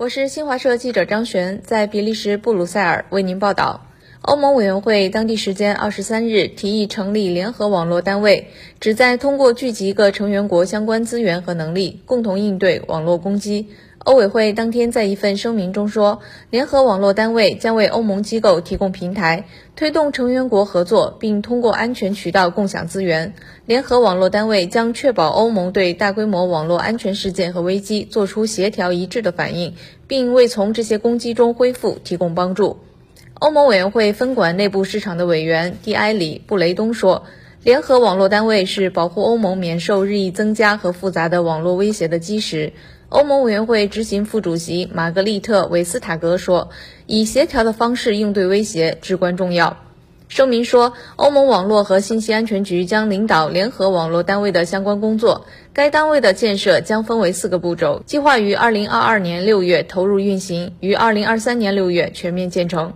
我是新华社记者张璇，在比利时布鲁塞尔为您报道。欧盟委员会当地时间二十三日提议成立联合网络单位，旨在通过聚集各成员国相关资源和能力，共同应对网络攻击。欧委会当天在一份声明中说，联合网络单位将为欧盟机构提供平台，推动成员国合作，并通过安全渠道共享资源。联合网络单位将确保欧盟对大规模网络安全事件和危机做出协调一致的反应，并为从这些攻击中恢复提供帮助。欧盟委员会分管内部市场的委员蒂埃里·布雷东说。联合网络单位是保护欧盟免受日益增加和复杂的网络威胁的基石。欧盟委员会执行副主席玛格丽特·韦斯塔格说：“以协调的方式应对威胁至关重要。”声明说，欧盟网络和信息安全局将领导联合网络单位的相关工作。该单位的建设将分为四个步骤，计划于2022年6月投入运行，于2023年6月全面建成。